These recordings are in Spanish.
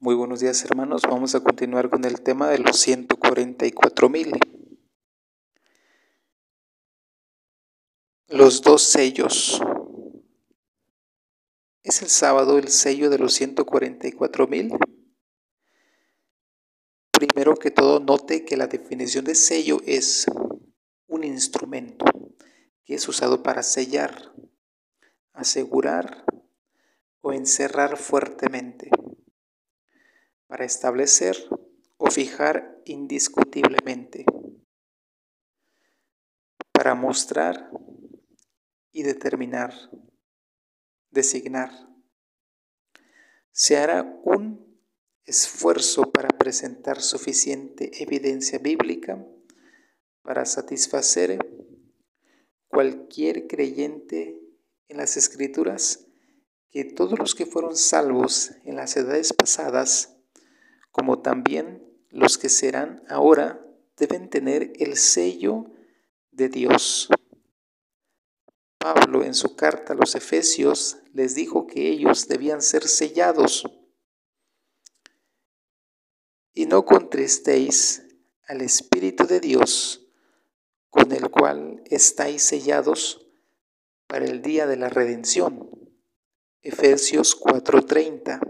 Muy buenos días hermanos, vamos a continuar con el tema de los 144 mil. Los dos sellos. ¿Es el sábado el sello de los 144 mil? Primero que todo note que la definición de sello es un instrumento que es usado para sellar, asegurar o encerrar fuertemente para establecer o fijar indiscutiblemente, para mostrar y determinar, designar. Se hará un esfuerzo para presentar suficiente evidencia bíblica para satisfacer cualquier creyente en las escrituras que todos los que fueron salvos en las edades pasadas como también los que serán ahora deben tener el sello de Dios. Pablo en su carta a los Efesios les dijo que ellos debían ser sellados. Y no contristéis al Espíritu de Dios, con el cual estáis sellados para el día de la redención. Efesios 4:30.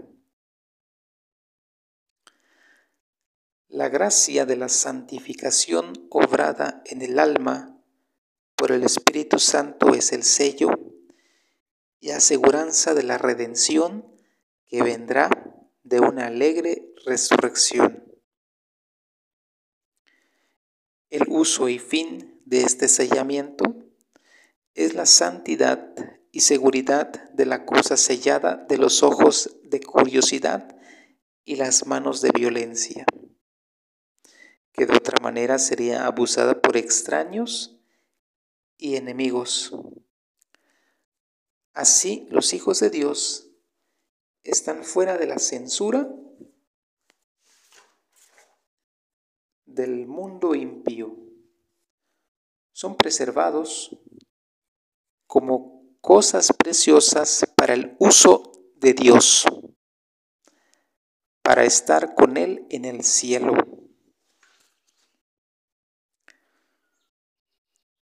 La gracia de la santificación obrada en el alma por el Espíritu Santo es el sello y aseguranza de la redención que vendrá de una alegre resurrección. El uso y fin de este sellamiento es la santidad y seguridad de la cosa sellada de los ojos de curiosidad y las manos de violencia que de otra manera sería abusada por extraños y enemigos. Así los hijos de Dios están fuera de la censura del mundo impío. Son preservados como cosas preciosas para el uso de Dios, para estar con Él en el cielo.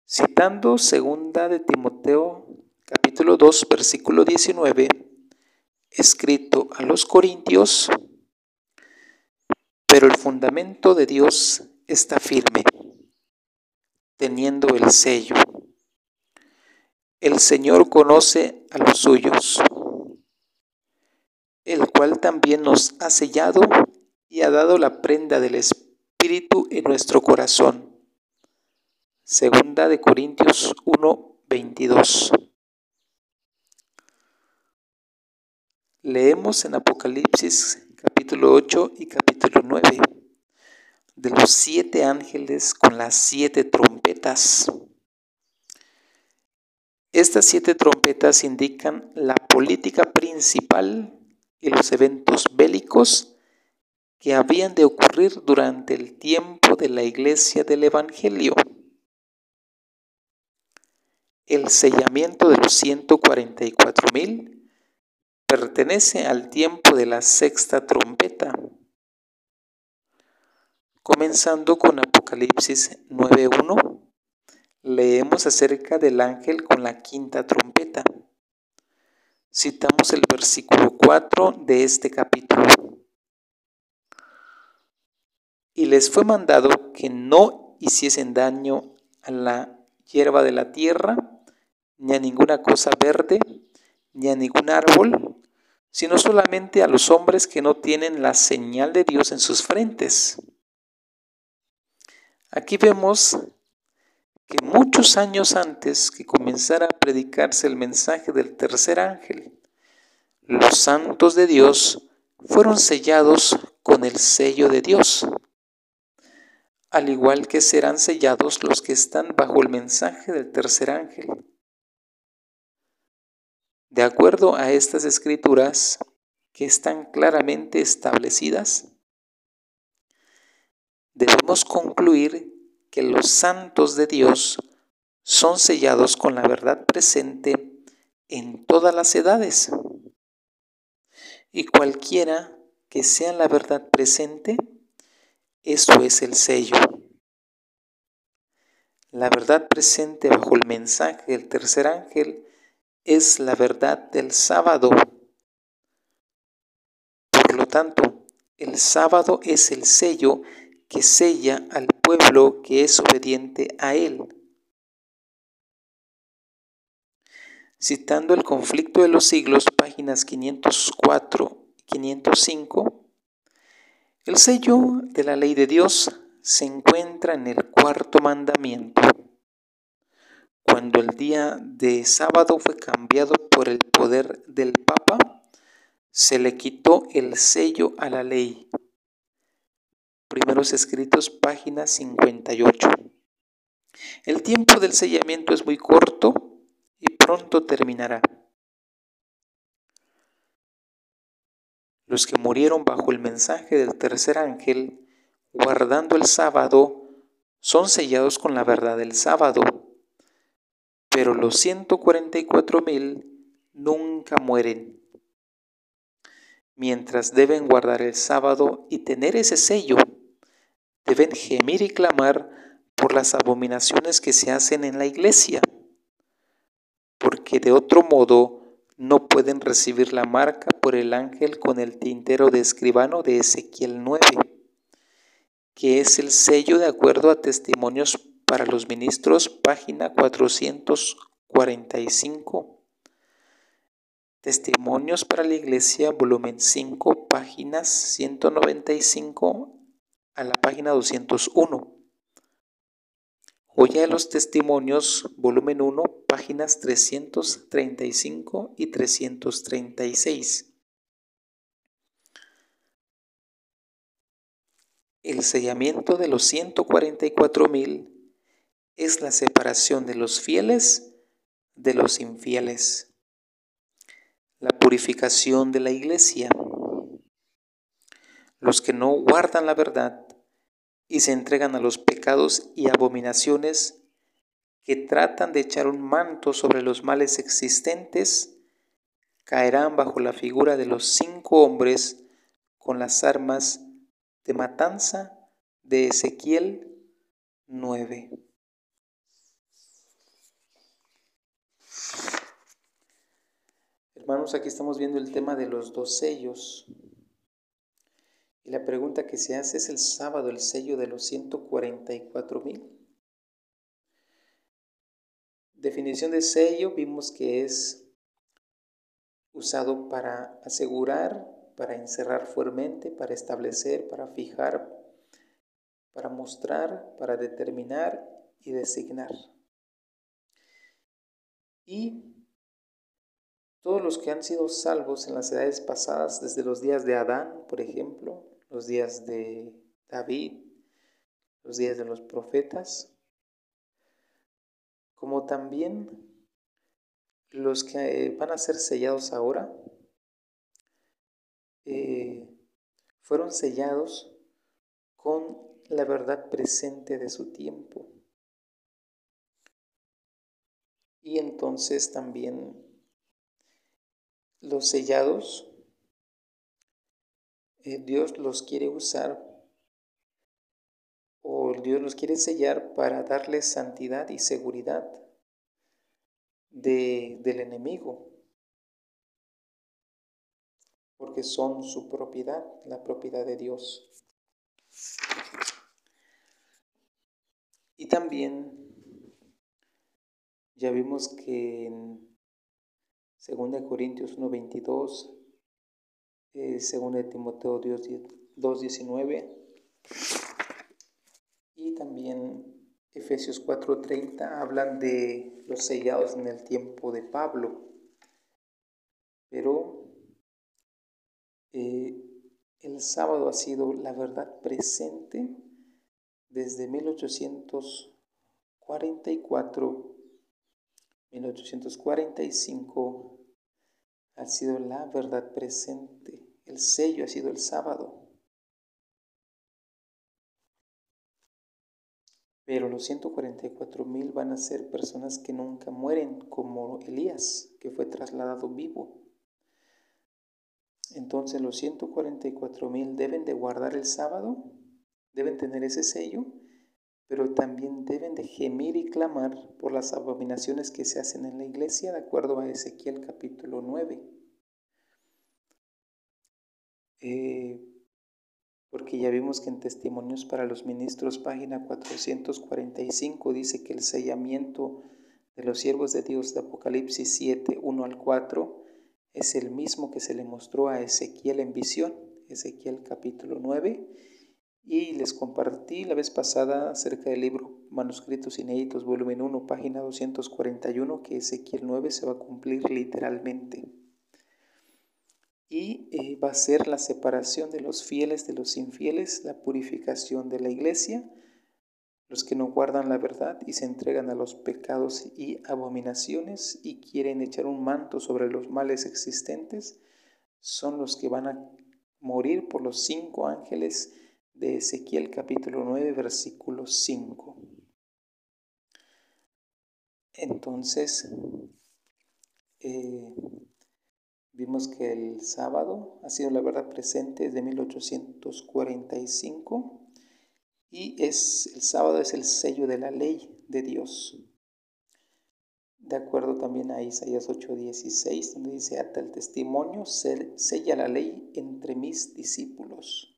Citando segunda de Timoteo capítulo 2 versículo 19, escrito a los Corintios, pero el fundamento de Dios está firme, teniendo el sello. El Señor conoce a los suyos, el cual también nos ha sellado y ha dado la prenda del Espíritu en nuestro corazón. Segunda de Corintios 1, 22. Leemos en Apocalipsis capítulo 8 y capítulo 9 de los siete ángeles con las siete trompetas. Estas siete trompetas indican la política principal y los eventos bélicos que habían de ocurrir durante el tiempo de la iglesia del Evangelio. El sellamiento de los 144 mil pertenece al tiempo de la sexta trompeta, comenzando con Apocalipsis 9.1. Leemos acerca del ángel con la quinta trompeta. Citamos el versículo 4 de este capítulo. Y les fue mandado que no hiciesen daño a la hierba de la tierra, ni a ninguna cosa verde, ni a ningún árbol, sino solamente a los hombres que no tienen la señal de Dios en sus frentes. Aquí vemos que muchos años antes que comenzara a predicarse el mensaje del tercer ángel, los santos de Dios fueron sellados con el sello de Dios, al igual que serán sellados los que están bajo el mensaje del tercer ángel. De acuerdo a estas escrituras que están claramente establecidas, debemos concluir que los santos de Dios son sellados con la verdad presente en todas las edades. Y cualquiera que sea la verdad presente, eso es el sello. La verdad presente bajo el mensaje del tercer ángel es la verdad del sábado. Por lo tanto, el sábado es el sello que sella al pueblo que es obediente a él. Citando el conflicto de los siglos, páginas 504 y 505, el sello de la ley de Dios se encuentra en el cuarto mandamiento, cuando el día de sábado fue cambiado por el poder del Papa, se le quitó el sello a la ley. Primeros escritos, página 58. El tiempo del sellamiento es muy corto y pronto terminará. Los que murieron bajo el mensaje del tercer ángel guardando el sábado, son sellados con la verdad del sábado. Pero los 144 mil nunca mueren. Mientras deben guardar el sábado y tener ese sello, deben gemir y clamar por las abominaciones que se hacen en la iglesia, porque de otro modo no pueden recibir la marca por el ángel con el tintero de escribano de Ezequiel 9 que es el sello de acuerdo a testimonios para los ministros, página 445. Testimonios para la Iglesia, volumen 5, páginas 195 a la página 201. Joya de los Testimonios, volumen 1, páginas 335 y 336. El sellamiento de los 144 mil es la separación de los fieles de los infieles, la purificación de la iglesia. Los que no guardan la verdad y se entregan a los pecados y abominaciones que tratan de echar un manto sobre los males existentes, caerán bajo la figura de los cinco hombres con las armas de matanza de Ezequiel 9. Hermanos, aquí estamos viendo el tema de los dos sellos. Y la pregunta que se hace es el sábado, el sello de los 144 mil. Definición de sello, vimos que es usado para asegurar para encerrar fuertemente, para establecer, para fijar, para mostrar, para determinar y designar. Y todos los que han sido salvos en las edades pasadas, desde los días de Adán, por ejemplo, los días de David, los días de los profetas, como también los que van a ser sellados ahora, eh, fueron sellados con la verdad presente de su tiempo. Y entonces también los sellados, eh, Dios los quiere usar o Dios los quiere sellar para darles santidad y seguridad de, del enemigo porque son su propiedad, la propiedad de Dios. Y también ya vimos que 2 Corintios 1.22, eh, 2 Timoteo 2.19 y también Efesios 4.30 hablan de los sellados en el tiempo de Pablo. Pero eh, el sábado ha sido la verdad presente desde 1844, 1845 ha sido la verdad presente. El sello ha sido el sábado. Pero los 144 mil van a ser personas que nunca mueren, como Elías, que fue trasladado vivo. Entonces los 144 mil deben de guardar el sábado, deben tener ese sello, pero también deben de gemir y clamar por las abominaciones que se hacen en la iglesia, de acuerdo a Ezequiel capítulo 9. Eh, porque ya vimos que en Testimonios para los Ministros, página 445, dice que el sellamiento de los siervos de Dios de Apocalipsis 7, 1 al 4, es el mismo que se le mostró a Ezequiel en visión, Ezequiel capítulo 9, y les compartí la vez pasada acerca del libro Manuscritos Inéditos, volumen 1, página 241, que Ezequiel 9 se va a cumplir literalmente. Y eh, va a ser la separación de los fieles de los infieles, la purificación de la iglesia, los que no guardan la verdad y se entregan a los pecados y abominaciones y quieren echar un manto sobre los males existentes, son los que van a morir por los cinco ángeles de Ezequiel capítulo 9, versículo 5. Entonces, eh, vimos que el sábado ha sido la verdad presente desde 1845 y es el sábado es el sello de la ley de Dios. De acuerdo también a Isaías 8:16, donde dice, hasta el testimonio sella la ley entre mis discípulos.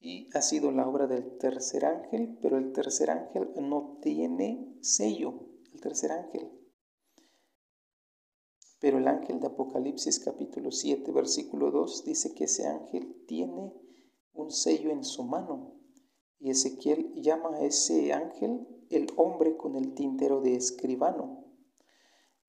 Y ha sido la obra del tercer ángel, pero el tercer ángel no tiene sello, el tercer ángel. Pero el ángel de Apocalipsis capítulo 7, versículo 2 dice que ese ángel tiene un sello en su mano. Y Ezequiel llama a ese ángel el hombre con el tintero de escribano.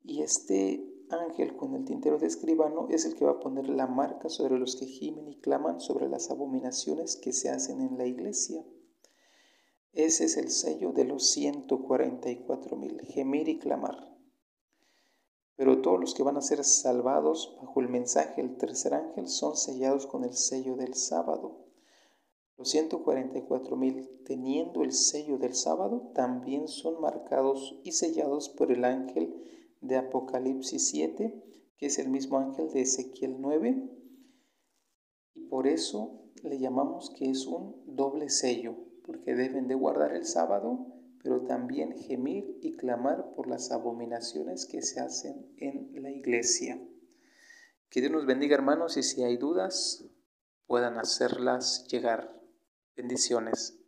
Y este ángel con el tintero de escribano es el que va a poner la marca sobre los que gimen y claman sobre las abominaciones que se hacen en la iglesia. Ese es el sello de los 144 mil, gemir y clamar. Pero todos los que van a ser salvados bajo el mensaje del tercer ángel son sellados con el sello del sábado. Los 144 mil, teniendo el sello del sábado, también son marcados y sellados por el ángel de Apocalipsis 7, que es el mismo ángel de Ezequiel 9, y por eso le llamamos que es un doble sello, porque deben de guardar el sábado, pero también gemir y clamar por las abominaciones que se hacen en la iglesia. Que Dios nos bendiga hermanos y si hay dudas puedan hacerlas llegar. Bendiciones.